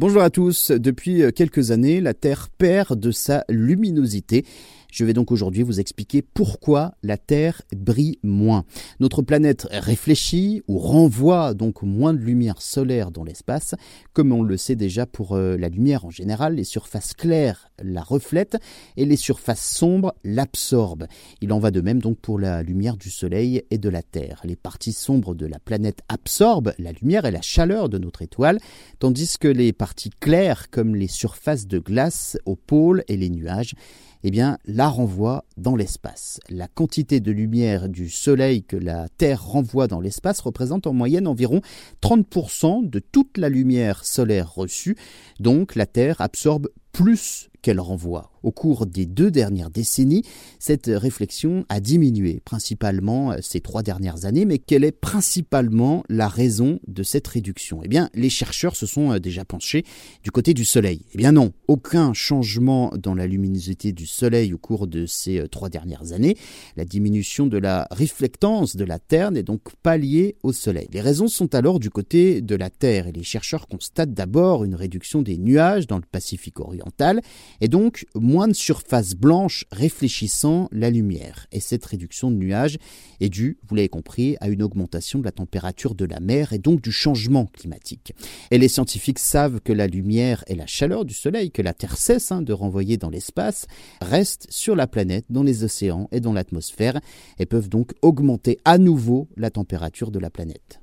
Bonjour à tous. Depuis quelques années, la Terre perd de sa luminosité. Je vais donc aujourd'hui vous expliquer pourquoi la Terre brille moins. Notre planète réfléchit ou renvoie donc moins de lumière solaire dans l'espace. Comme on le sait déjà pour euh, la lumière en général, les surfaces claires la reflètent et les surfaces sombres l'absorbent. Il en va de même donc pour la lumière du Soleil et de la Terre. Les parties sombres de la planète absorbent la lumière et la chaleur de notre étoile, tandis que les parties claires, comme les surfaces de glace aux pôles et les nuages, eh bien, la renvoie dans l'espace. La quantité de lumière du Soleil que la Terre renvoie dans l'espace représente en moyenne environ 30% de toute la lumière solaire reçue, donc la Terre absorbe plus qu'elle renvoie. Au cours des deux dernières décennies, cette réflexion a diminué, principalement euh, ces trois dernières années, mais quelle est principalement la raison de cette réduction? Eh bien, les chercheurs se sont euh, déjà penchés du côté du Soleil. Eh bien non, aucun changement dans la luminosité du Soleil au cours de ces euh, trois dernières années. La diminution de la réflectance de la Terre n'est donc pas liée au Soleil. Les raisons sont alors du côté de la Terre et les chercheurs constatent d'abord une réduction des nuages dans le Pacifique oriental et donc moins de surface blanche réfléchissant la lumière. Et cette réduction de nuages est due, vous l'avez compris, à une augmentation de la température de la mer et donc du changement climatique. Et les scientifiques savent que la lumière et la chaleur du Soleil, que la Terre cesse hein, de renvoyer dans l'espace, restent sur la planète, dans les océans et dans l'atmosphère, et peuvent donc augmenter à nouveau la température de la planète.